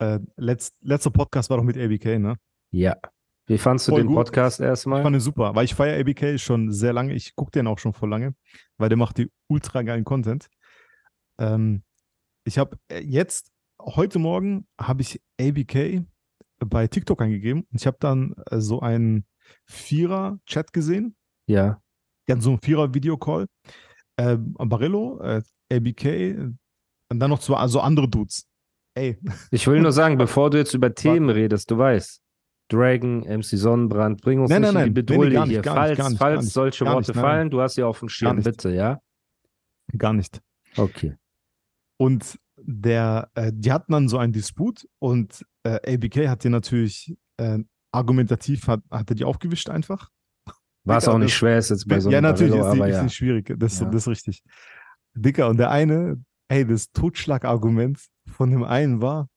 Äh, letzt, letzter Podcast war doch mit ABK, ne? Ja. Wie fandst du Voll den gut. Podcast Ich erstmal? fand ihn super, weil ich feiere ABK schon sehr lange. Ich gucke den auch schon vor lange, weil der macht die ultra geilen Content. Ähm, ich habe jetzt, heute Morgen, habe ich ABK bei TikTok eingegeben und ich habe dann äh, so einen Vierer-Chat gesehen. Ja. Hatten so einen Vierer-Videocall. Äh, Barillo, äh, ABK und dann noch zwei, also andere Dudes. Ey, Ich will nur sagen, bevor du jetzt über Themen redest, du weißt, Dragon, MC Sonnenbrand, bring uns Nein, nicht nein, in die Bedrohung hier. falls nicht, falls nicht, solche Worte nicht, fallen, du hast ja auf dem Schirm, bitte, ja? gar nicht. Okay. Und der, äh, die hatten dann so einen Disput und äh, ABK hat die natürlich äh, argumentativ, hat, hat er die aufgewischt einfach. Was Digga, auch nicht schwer ist jetzt bei so ja, einem natürlich, Barello, ist, aber ist ja. nicht schwierig. Das, Ja. das ist richtig. Dicker, und der eine, ey, das Totschlagargument von dem einen war,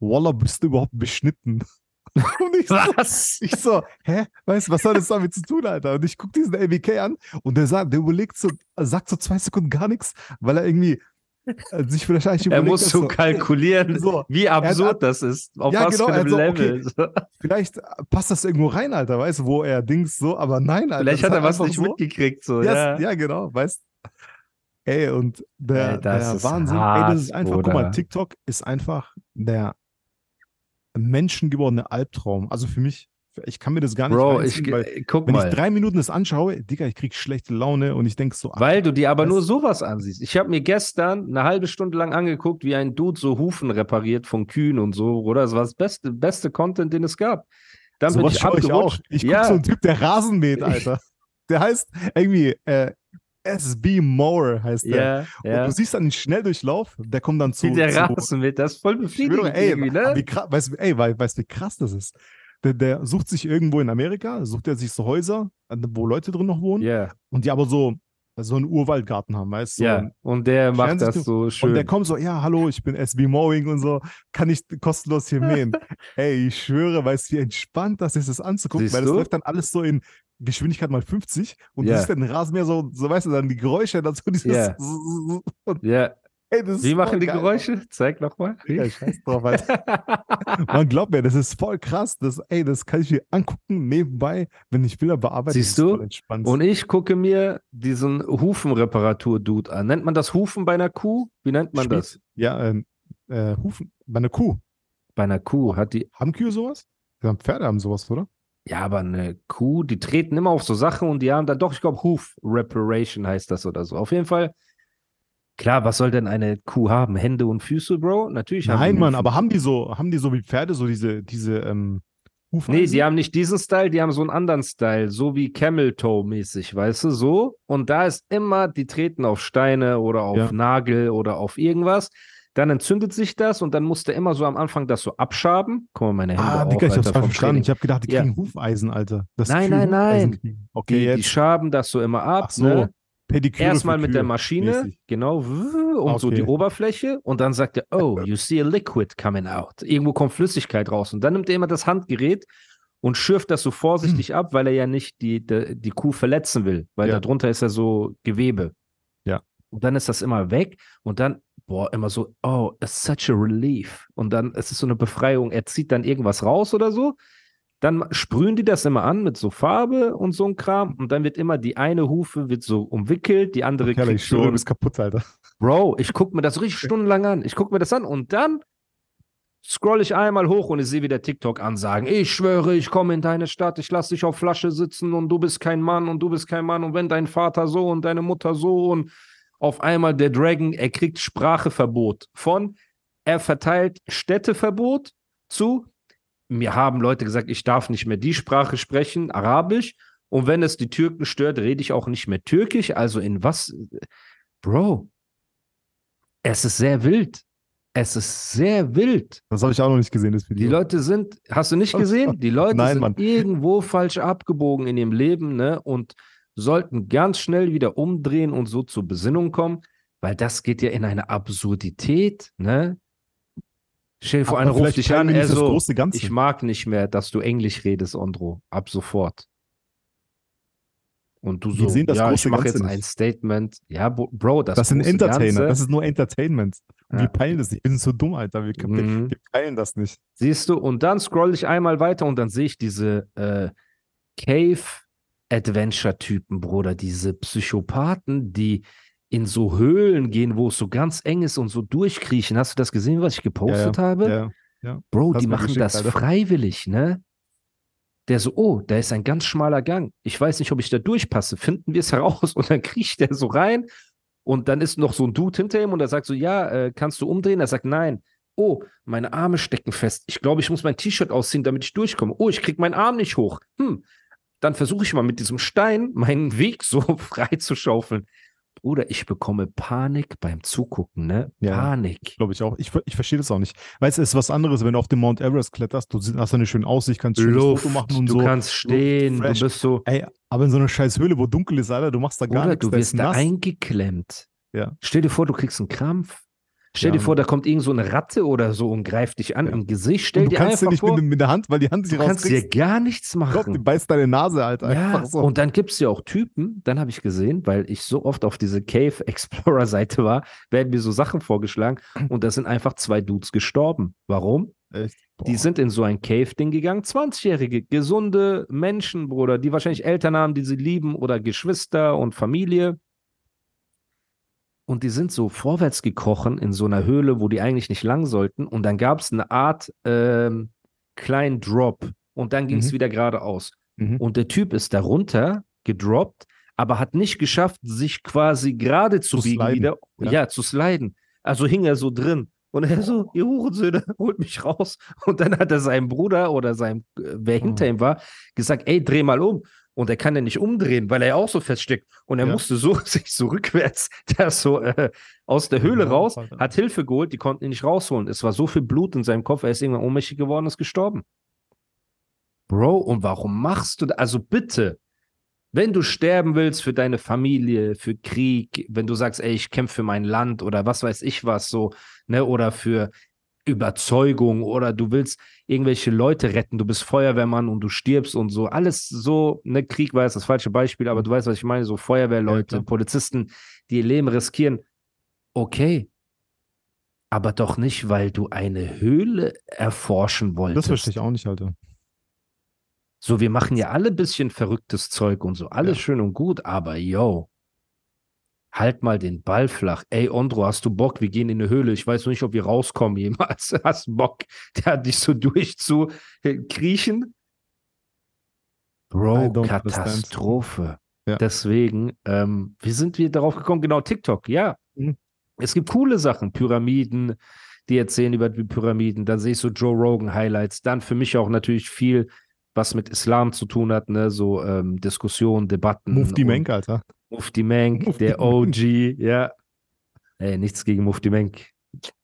Walla, bist du überhaupt beschnitten? Und ich so, Was? ich so, hä? Weißt du, was soll das damit zu tun, Alter? Und ich gucke diesen ABK an und der sagt, der überlegt so, sagt so zwei Sekunden gar nichts, weil er irgendwie äh, sich vielleicht eigentlich Er muss so kalkulieren, So. wie hat- absurd das ist. Auf Ja, was genau, für einem also, Level. vielleicht passt das irgendwo rein, Alter, weißt du, wo er Dings so, aber nein, Alter. Vielleicht hat er was nicht so, mitgekriegt. So, Ja, ja. ja, genau, weißt Ey, und der, Ey, der Wahnsinn, ey, hart, das ist einfach, guck mal. TikTok ist einfach der menschengewordene Albtraum. Also für mich, ich kann mir das gar nicht Bro, ich, weil, guck wenn mal. ich drei Minuten das anschaue, Digga, ich krieg schlechte Laune und ich denk so, Weil du dir aber nur sowas ansiehst. Ich habe mir gestern eine halbe Stunde lang angeguckt, wie ein Dude so Hufen repariert von Kühen und so, oder? Das war das beste, beste Content, den es gab. Dann bin sowas ich ich auch. Ich guck ja, so einen Typ, der Rasen mäht, Alter. Der heißt irgendwie äh, SB Mower heißt der. ja, Und ja. du siehst dann den Schnelldurchlauf, der kommt dann zu. Wie der Rasen mit, das ist voll befriedigend ey, irgendwie, ne? wie weißt, du, ey, wei- weißt du, wie krass das ist? Der, der sucht sich irgendwo in Amerika, sucht er sich so Häuser, wo Leute drin noch wohnen Ja, und die aber so, so einen Urwaldgarten haben, weißt du? Ja. Und der macht das so Und schön. der kommt so, ja, hallo, ich bin SB Mowing und so, kann ich kostenlos hier mähen. Ey, ich schwöre, weißt du, wie entspannt das ist, das anzugucken, Siehst weil das du? läuft dann alles so in Geschwindigkeit mal 50 und Ja. du siehst dann Rasenmäher so, so, weißt du, dann die Geräusche, dann so dieses, Ja. und, ja. Ey, das ist Wie machen die geil. Geräusche? Zeig nochmal. Ja, scheiß drauf, Alter. Man glaubt mir, das ist voll krass. Das, ey, das kann ich mir angucken nebenbei, wenn ich Bilder bearbeite. Siehst du? Und ich gucke mir diesen Hufenreparatur-Dude an. Nennt man das Hufen bei einer Kuh? Wie nennt man Spielt- das? Ja, ähm, äh, Hufen. Bei einer Kuh. Bei einer Kuh hat die Haben Kühe sowas? Ja, Pferde haben sowas, oder? Ja, aber eine Kuh, die treten immer auf so Sachen und die haben dann doch, ich glaube, Hoof Reparation heißt das oder so. Auf jeden Fall, klar, was soll denn eine Kuh haben? Hände und Füße, Bro? Natürlich haben Nein, Mann, aber haben die so, haben die so wie Pferde, so diese, diese ähm, Hufeisen? Nee, die haben nicht diesen Style, die haben so einen anderen Style, so wie Camel Toe mäßig, weißt du, so. Und da ist immer, die treten auf Steine oder auf Ja. Nagel oder auf irgendwas. Dann entzündet sich das und dann musst du immer so am Anfang das so abschaben. Guck mal, meine Hände Ah, Digga, ich hab's falsch verstanden. Ich habe gedacht, die Ja. kriegen Hufeisen, Alter. Dass Nein, nein, nein. Okay, Die, die schaben das so immer ab. Ach so, ne? Pediküre Erstmal mit der Maschine, mäßig. genau, und so Okay. die Oberfläche. Und dann sagt er, oh, you see a liquid coming out. Irgendwo kommt Flüssigkeit raus. Und dann nimmt er immer das Handgerät und schürft das so vorsichtig ab, weil er ja nicht die, die, die Kuh verletzen will, weil Ja. darunter ist ja so Gewebe. Ja. Und dann ist das immer weg und dann, boah, immer so, oh, it's such a relief. Und dann ist es so eine Befreiung. Er zieht dann irgendwas raus oder so. Dann sprühen die das immer an mit so Farbe und so ein Kram. Und dann wird immer die eine Hufe wird so umwickelt, die andere Kerl, kriegt so du bist kaputt, Alter. Bro, ich gucke mir das richtig stundenlang an. Ich gucke mir das an und dann scroll ich einmal hoch und ich sehe wieder TikTok-Ansagen. Ich schwöre, ich komme in deine Stadt, ich lasse dich auf Flasche sitzen und du bist kein Mann und du bist kein Mann und wenn dein Vater so und deine Mutter so und auf einmal der Dragon, er kriegt Spracheverbot von, er verteilt Städteverbot zu, mir haben Leute gesagt, ich darf nicht mehr die Sprache sprechen, Arabisch. Und wenn es die Türken stört, rede ich auch nicht mehr Türkisch. Also in was? Bro, es ist sehr wild. Es ist sehr wild. Das habe ich auch noch nicht gesehen, das Die Video. Leute sind, hast du nicht gesehen? Die Leute Nein, sind Mann. irgendwo falsch abgebogen in ihrem Leben, ne? Und sollten ganz schnell wieder umdrehen und so zur Besinnung kommen, weil das geht ja in eine Absurdität, ne? Stell dir vor, einer ruft dich an, er so, ich mag nicht mehr, dass du Englisch redest, Ondro, ab sofort. Und du so, sehen das ja, ich mache jetzt nicht. ein Statement. Ja, Bro- das, Das, sind große Entertainer, Ganze, das ist nur Entertainment. Und Ja. wir peilen das nicht. Wir sind so dumm, Alter. Wir, wir, Mhm. wir peilen das nicht. Siehst du, und dann scroll ich einmal weiter und dann sehe ich diese äh, Cave-Adventure-Typen, Bruder, diese Psychopathen, die in so Höhlen gehen, wo es so ganz eng ist und so durchkriechen. Hast du das gesehen, was ich gepostet habe? Ja. Bro, Hast die machen das Alter. freiwillig, ne? Der so, oh, da ist ein ganz schmaler Gang. Ich weiß nicht, ob ich da durchpasse. Finden wir es heraus. Und dann kriecht der so rein. Und dann ist noch so ein Dude hinter ihm und er sagt so, ja, äh, kannst du umdrehen? Er sagt, nein. Oh, meine Arme stecken fest. Ich glaube, ich muss mein T-Shirt ausziehen, damit ich durchkomme. Oh, ich krieg meinen Arm nicht hoch. Hm. Dann versuche ich mal mit diesem Stein meinen Weg so frei zu schaufeln. Bruder, ich bekomme Panik beim Zugucken, ne? Ja. Panik. Glaube ich auch. Ich, ich verstehe das auch nicht. Weißt du, es ist was anderes, wenn du auf dem Mount Everest kletterst, du hast eine schöne Aussicht, kannst ein schönes Luft, Foto machen und du so. kannst stehen, fresh. du bist so, Ey, aber in so einer scheiß Höhle, wo dunkel ist, Alter, du machst da gar Oder nichts. du da ist wirst da nass. eingeklemmt. Ja. Stell dir vor, du kriegst einen Krampf. Stell Ja, dir vor, da kommt irgend so eine Ratte oder so und greift dich an Ja. im Gesicht. Stell Und du dir kannst dir nicht vor, mit, mit der Hand, weil die Hand du sich kannst dir gar nichts Gott, die machen. beißt deine Nase. Ja, Einfach so. und dann gibt es ja auch Typen, dann habe ich gesehen, weil ich so oft auf diese Cave Explorer Seite war, werden mir so Sachen vorgeschlagen und da sind einfach zwei Dudes gestorben. Warum? Echt? Die sind in so ein Cave-Ding gegangen. 20-jährige, gesunde Menschen, Bruder, die wahrscheinlich Eltern haben, die sie lieben oder Geschwister und Familie. Und die sind so vorwärts gekrochen in so einer Höhle, wo die eigentlich nicht lang sollten. Und dann gab es eine Art ähm, kleinen Drop. Und dann ging es Mhm. wieder geradeaus. Mhm. Und der Typ ist darunter gedroppt, aber hat nicht geschafft, sich quasi gerade zu, Zu biegen wieder. Ja. ja. zu sliden. Also hing er so drin. Und er so, ihr Hurensöhne, holt mich raus. Und dann hat er seinem Bruder oder seinem, äh, wer hinter Oh. ihm war, gesagt, ey, dreh mal um. Und er kann ja nicht umdrehen, weil er ja auch so feststeckt. Und er Ja. musste so sich so rückwärts, ist so äh, aus der Höhle raus, hat Hilfe geholt, die konnten ihn nicht rausholen. Es war so viel Blut in seinem Kopf, er ist irgendwann ohnmächtig geworden, ist gestorben. Bro, und warum machst du das? Also bitte, wenn du sterben willst für deine Familie, für Krieg, wenn du sagst, ey, ich kämpfe für mein Land oder was weiß ich was so, ne, oder für Überzeugung oder du willst irgendwelche Leute retten, du bist Feuerwehrmann und du stirbst und so, alles so, ne, Krieg war jetzt das falsche Beispiel, aber du weißt, was ich meine, so Feuerwehrleute, klar. Polizisten, die ihr Leben riskieren, okay, aber doch nicht, weil du eine Höhle erforschen wolltest. Das verstehe ich auch nicht, Alter. So, wir machen ja alle ein bisschen verrücktes Zeug und so, alles Ja. schön und gut, aber yo, halt mal den Ball flach. Ey, Ondro, hast du Bock? Wir gehen in eine Höhle. Ich weiß noch nicht, ob wir rauskommen jemals. Hast du Bock, da dich so durchzukriechen? Bro. Katastrophe. Ja. Deswegen, ähm, wie sind wir darauf gekommen? Genau, TikTok, ja. Mhm. Es gibt coole Sachen, Pyramiden, die erzählen über die Pyramiden. Dann sehe ich so Joe Rogan Highlights. Dann für mich auch natürlich viel, was mit Islam zu tun hat, ne? So ähm, Diskussionen, Debatten. Mufti und- Menk, Alter. Mufti Menk, Mufti der OG, ja. Ey, nichts gegen Mufti Menk.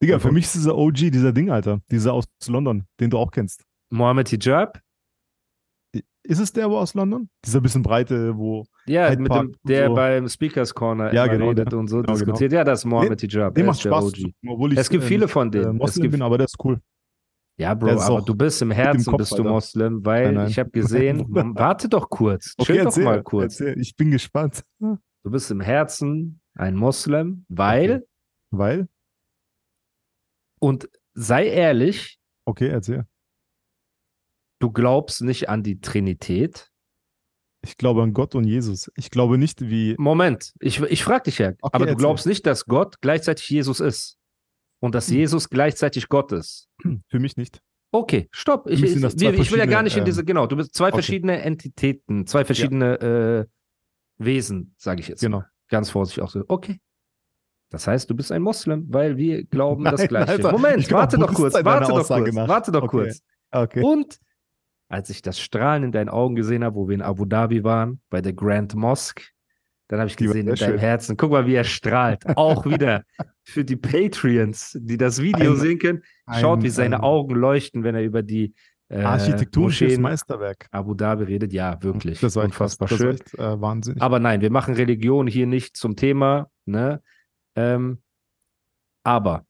Digga, für mich ist dieser OG, dieser Ding, Alter. Dieser aus London, den du auch kennst. Mohammed Hijab? Ist es der wo aus London? Dieser bisschen breite, wo. Ja, Hyde mit dem, der so. beim Speakers Corner Ja, genau, redet der. und so Genau, genau. diskutiert. Ja, das ist Mohammed Hijab. Dem macht Spaß. OG. Obwohl ich, Es gibt äh, viele von äh, denen. Es Moslem gibt- bin, aber der ist cool. Ja, Bro, aber du bist im Herzen Kopf, bist du Alter. Moslem, weil Nein, nein. ich habe gesehen, warte doch kurz, Okay, chill doch erzähl, mal kurz. Erzähl. Ich bin gespannt. Du bist im Herzen ein Moslem, weil, Okay. Weil? und sei ehrlich, Okay, erzähl. du glaubst nicht an die Trinität. Ich glaube an Gott und Jesus. Ich glaube nicht, wie. Moment, ich, ich frage dich ja, aber du erzähl. glaubst nicht, dass Gott gleichzeitig Jesus ist und dass Hm. Jesus gleichzeitig Gott ist. Für mich nicht. Okay, stopp. Ich, ich, das ich will ja gar nicht in diese, ähm, genau, du bist zwei okay. verschiedene Entitäten, zwei verschiedene äh, Wesen, sage ich jetzt. Genau. Ganz vorsichtig auch so. Okay. Das heißt, du bist ein Moslem, weil wir glauben das Nein, Gleiche. Alter, Moment, ich bin auch warte doch kurz, warte doch kurz, nach. warte doch Okay. kurz. Okay. Und als ich das Strahlen in deinen Augen gesehen habe, wo wir in Abu Dhabi waren, bei der Grand Mosque, Dann habe ich gesehen in deinem schön. Herzen. Guck mal, wie er strahlt. Auch wieder für die Patreons, die das Video Ein- sehen können. Schaut, ein- wie seine ein Augen leuchten, wenn er über die äh, Architektonisches Moscheen Meisterwerk. Abu Dhabi redet. Ja, wirklich. Das war krass. unfassbar das schön. Echt, äh, wahnsinnig. Aber nein, wir machen Religion hier nicht zum Thema. Ne? Ähm, aber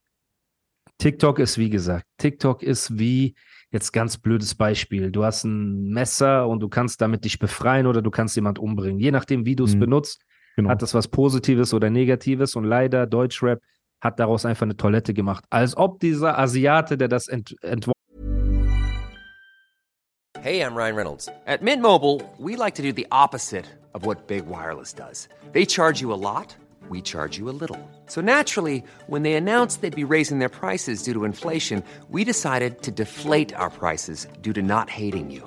TikTok ist wie gesagt, TikTok ist wie, jetzt ganz blödes Beispiel, du hast ein Messer und du kannst damit dich befreien oder du kannst jemand umbringen. Je nachdem, wie du es Mhm. benutzt, genau. hat das was Positives oder Negatives und leider Deutschrap hat daraus einfach eine Toilette gemacht. Als ob dieser Asiate, der das ent entworfen Hey, I'm Ryan Reynolds. At Mint Mobile, we like to do the opposite of what Big Wireless does. They charge you a lot, we charge you a little. So naturally, when they announced they'd be raising their prices due to inflation, we decided to deflate our prices due to not hating you.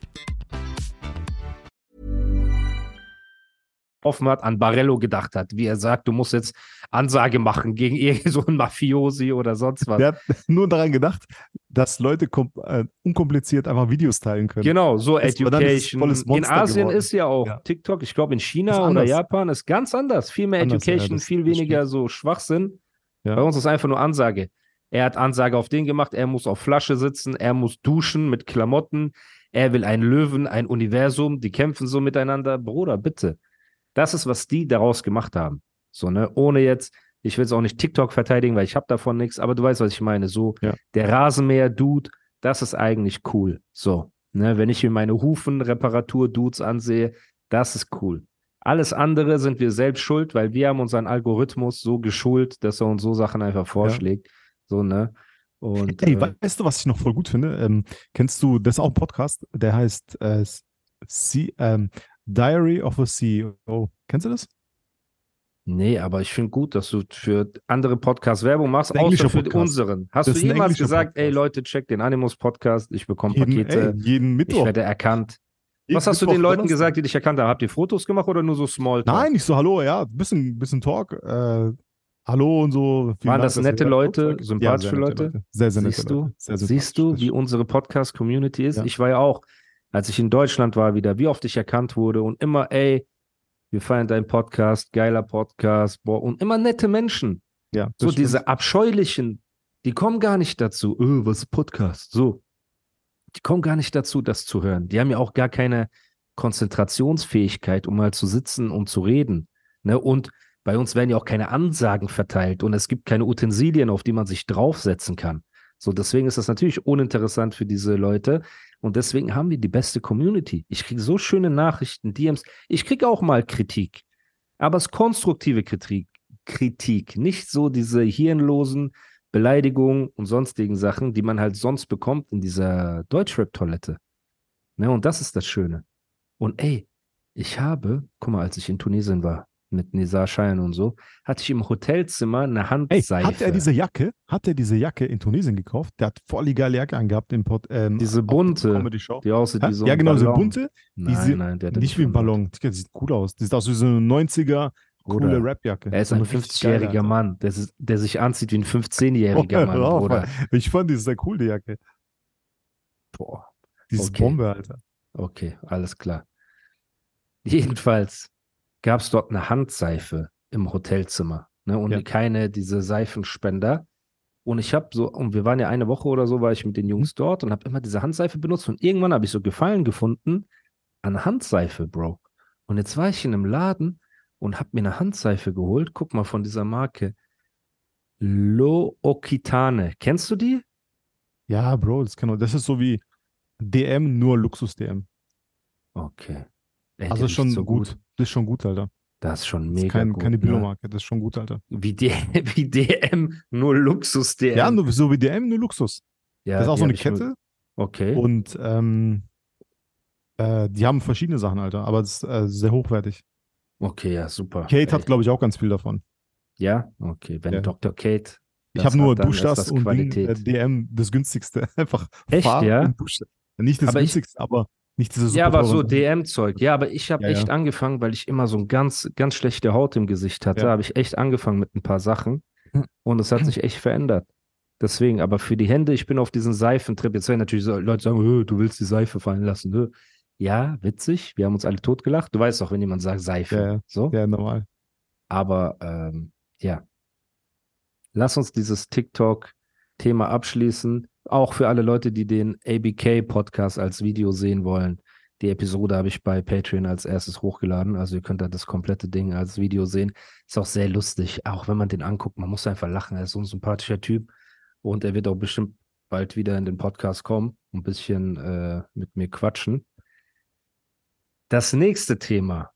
hat, an Barello gedacht hat, wie er sagt, du musst jetzt Ansage machen gegen irgend so einen Mafiosi oder sonst was. Der hat nur daran gedacht, dass Leute äh, unkompliziert einfach Videos teilen können. Genau, so Das Education. In Asien geworden. ist ja auch Ja. TikTok, ich glaube in China oder. Japan ist ganz anders. Viel mehr Anders, ja, Education, das- viel weniger so Schwachsinn. Ja. Bei uns ist einfach nur Ansage. Er hat Ansage auf den gemacht, er muss auf Flasche sitzen, er muss duschen mit Klamotten, er will einen Löwen, ein Universum, die kämpfen so miteinander. Bruder, bitte. Das ist, was die daraus gemacht haben. So, ne, ohne jetzt, ich will jetzt auch nicht TikTok verteidigen, weil ich habe davon nichts, aber du weißt, was ich meine. So, Ja. der Rasenmäher-Dude, das ist eigentlich cool. So, ne, wenn ich mir meine Hufenreparatur-Dudes ansehe, das ist cool. Alles andere sind wir selbst schuld, weil wir haben unseren Algorithmus so geschult, dass er uns so Sachen einfach vorschlägt. So, ne? Und Ey, äh, weißt du, was ich noch voll gut finde? Ähm, kennst du, das ist auch ein Podcast, der heißt äh, C ähm, Diary of a CEO. Kennst du das? nee, aber ich finde gut, dass du für andere Podcasts Werbung machst, außer für Podcast. unseren. Hast Das du jemals gesagt, ey Podcast. Leute, check den Animus-Podcast, ich bekomme Pakete, ey, jeden ich Mittwoch. werde erkannt. Jeden Was hast du Mittwoch, den Leuten gesagt, die dich erkannt haben? Habt ihr Fotos gemacht oder nur so Smalltalk? Nein, nicht so, hallo, ja, bisschen, bisschen Talk. Äh, hallo und so. Waren Dank, das nette Leute, sympathische sehr nette Leute? Sehr, sehr nette Siehst du? Leute. Sehr Siehst du, wie unsere Podcast-Community ist? Ja. Ich war ja auch, als ich in Deutschland war wieder, wie oft ich erkannt wurde und immer, ey, wir feiern deinen Podcast, geiler Podcast, boah, und immer nette Menschen. Ja, So stimmt. diese abscheulichen, die kommen gar nicht dazu, öh, was ist Podcast? So. Die kommen gar nicht dazu, das zu hören. Die haben ja auch gar keine Konzentrationsfähigkeit, um mal zu sitzen und zu reden. Ne? Und bei uns werden ja auch keine Ansagen verteilt und es gibt keine Utensilien, auf die man sich draufsetzen kann. So, deswegen ist das natürlich uninteressant für diese Leute. Und deswegen haben wir die beste Community. Ich kriege so schöne Nachrichten, DMs. Ich kriege auch mal Kritik. Aber es ist konstruktive Kritik. Kritik. Nicht so diese hirnlosen Beleidigungen und sonstigen Sachen, die man halt sonst bekommt in dieser Deutschrap-Toilette. Ne, und das ist das Schöne. Und ey, ich habe, guck mal, als ich in Tunesien war, mit Nizar Schein und so, hatte ich im Hotelzimmer eine Ey, Handseife. hat er diese Jacke, hat er diese Jacke in Tunesien gekauft? Der hat voll die geile Jacke angehabt im Pod, ähm, Diese bunte, die aussieht wie so ja, genau, diese bunte, Nein, diese- nein, der hat nicht wie ein Ballon. Die sieht cool aus. Die sieht aus wie so eine 90er coole Bruder, Rapjacke. Er ist ein eine richtig geile, 50-jähriger Alter. Mann, der, der sich anzieht wie ein 15-jähriger Oh, Mann, auf, Bruder. Ich fand die sehr cool, die Jacke. Boah. Dieses Okay. Bombe, Alter. Okay, alles klar. Jedenfalls gab es dort eine Handseife im Hotelzimmer ne, und Ja. keine diese Seifenspender. Und ich habe so, und wir waren ja eine Woche oder so, war ich mit den Mhm. Jungs dort und habe immer diese Handseife benutzt. Und irgendwann habe ich so Gefallen gefunden an Handseife, Bro. Und jetzt war ich in einem Laden und habe mir eine Handseife geholt. Guck mal von dieser Marke. Lo Occitane. Kennst du die? Ja, Bro, das, kann, das ist so wie DM, nur Luxus-DM. Okay. Ey, Also schon so gut. Das ist schon gut, Alter. Das ist schon Das ist mega kein, gut. keine ne? Billo-Marke, das ist schon gut, Alter. Wie, D wie DM, nur Luxus DM. Ja, nur, so wie DM, nur Luxus. Ja, das ist auch so eine ich nur- Kette Okay. und ähm, äh, die haben verschiedene Sachen, Alter, aber es ist äh, sehr hochwertig. Okay, ja, super. Kate Ey, hat, glaube ich, auch ganz viel davon. Ja, okay. Wenn Ja. Dr. Kate. Ich habe nur hat, dann Dusch ist das das und Ding, äh, DM das günstigste. Einfach Echt, ja? Nicht das Aber ich- günstigste, aber nicht dieses Ja, aber so DM-Zeug. Ja, aber ich habe Ja, echt ja. angefangen, weil ich immer so ein ganz, ganz schlechte Haut im Gesicht hatte, Ja. habe ich echt angefangen mit ein paar Sachen. Hm. Und es hat sich echt verändert. Deswegen, aber für die Hände, ich bin auf diesen Seifentrip. Jetzt werden natürlich so Leute sagen, "Hö, du willst die Seife fallen lassen. Hö. Ja, witzig. Wir haben uns alle totgelacht. Du weißt auch, wenn jemand sagt Seife. Ja, ja. So. Ja, normal. Aber ähm, ja, lass uns dieses TikTok-Thema abschließen. Auch für alle Leute, die den ABK-Podcast als Video sehen wollen. Die Episode habe ich bei Patreon als erstes hochgeladen. Also ihr könnt da das komplette Ding als Video sehen. Ist auch sehr lustig, auch wenn man den anguckt. Man muss einfach lachen. Er ist so ein sympathischer Typ. Und er wird auch bestimmt bald wieder in den Podcast kommen und ein bisschen äh, mit mir quatschen. Das nächste Thema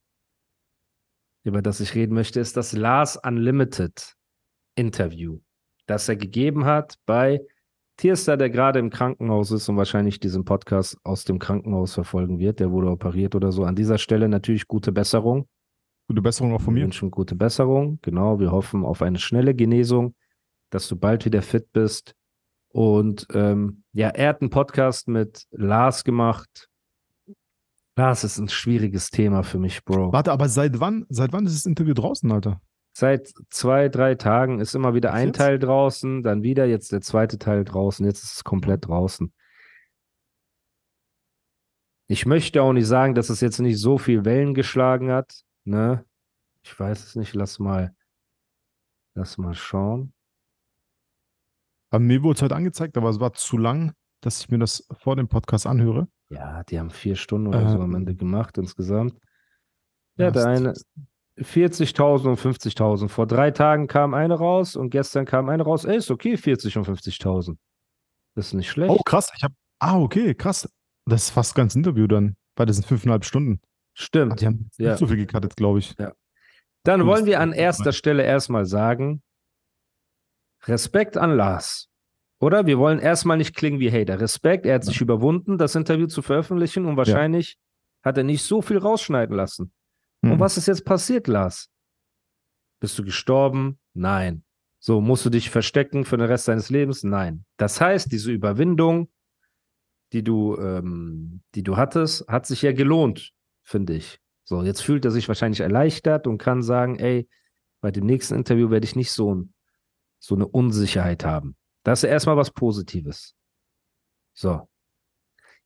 über das ich reden möchte, ist das Lars Unlimited Interview, das er gegeben hat bei Tierstar, der gerade im Krankenhaus ist und wahrscheinlich diesen Podcast aus dem Krankenhaus verfolgen wird. Der wurde operiert oder so. An dieser Stelle natürlich gute Besserung. Gute Besserung auch von Wir mir. wünschen gute Besserung. Genau, wir hoffen auf eine schnelle Genesung, dass du bald wieder fit bist. Und ähm, ja, er hat einen Podcast mit Lars gemacht. Lars ist ein schwieriges Thema für mich, Bro. Warte, aber seit wann, seit wann ist das Interview draußen, Alter? Seit zwei, drei Tagen ist immer wieder ein Jetzt? Teil draußen, dann wieder jetzt der zweite Teil draußen, jetzt ist es komplett draußen. Ich möchte auch nicht sagen, dass es jetzt nicht so viel Wellen geschlagen hat, ne? Ich weiß es nicht, lass mal, lass mal schauen. Mir wurde es heute angezeigt, aber es war zu lang, dass ich mir das vor dem Podcast anhöre. Ja, die haben vier Stunden oder so am Ähm, Ende gemacht insgesamt. Ja, der eine 40.000 und 50.000. Vor drei Tagen kam eine raus und gestern kam eine raus. Ey, ist okay, 40 und 50.000. Das ist nicht schlecht. Oh, krass. Ich habe. Ah, okay, krass. Das ist fast ganz Interview dann, weil das sind fünfeinhalb Stunden. Stimmt. Die haben Ja. nicht so viel gecuttet, glaube ich. Dann Du wollen wir an erster. Stelle erstmal sagen, Respekt an Lars. Oder? Wir wollen erstmal nicht klingen wie Hater. Respekt, er hat sich überwunden, das Interview zu veröffentlichen und wahrscheinlich hat er nicht so viel rausschneiden lassen. Und Hm. was ist jetzt passiert, Lars? Bist du gestorben? Nein. So, musst du dich verstecken für den Rest deines Lebens? Nein. Das heißt, diese Überwindung, die du, ähm, die du hattest, hat sich ja gelohnt, finde ich. So, jetzt fühlt er sich wahrscheinlich erleichtert und kann sagen, ey, bei dem nächsten Interview werde ich nicht so, ein, so eine Unsicherheit haben. Das ist erstmal was Positives. So.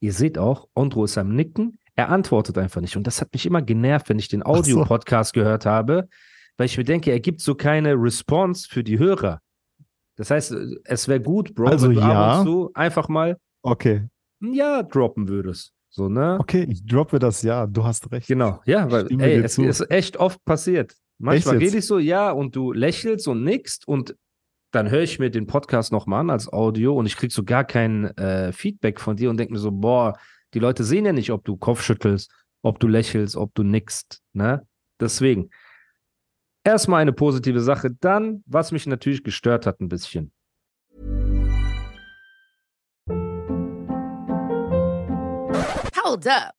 Ihr seht auch, Ondro ist am Nicken. Er antwortet einfach nicht. Und das hat mich immer genervt, wenn ich den so. Audio-Podcast gehört habe, weil ich mir denke, er gibt so keine Response für die Hörer. Das heißt, es wäre gut, Bro, Also wenn du ab ja. und zu einfach mal Okay. ein Ja droppen würdest. So, ne? Okay, ich droppe das ja. Du hast recht. Genau, ja, weil ey, es zu. ist echt oft passiert. Manchmal rede ich so, ja, und du lächelst und nickst und dann höre ich mir den Podcast nochmal an als Audio und ich krieg so gar kein äh, Feedback von dir und denke mir so, boah, die Leute sehen ja nicht, ob du Kopfschüttelst, ob du lächelst, ob du nickst, ne? Deswegen. Erstmal eine positive Sache, dann, was mich natürlich gestört hat ein bisschen. Hold up.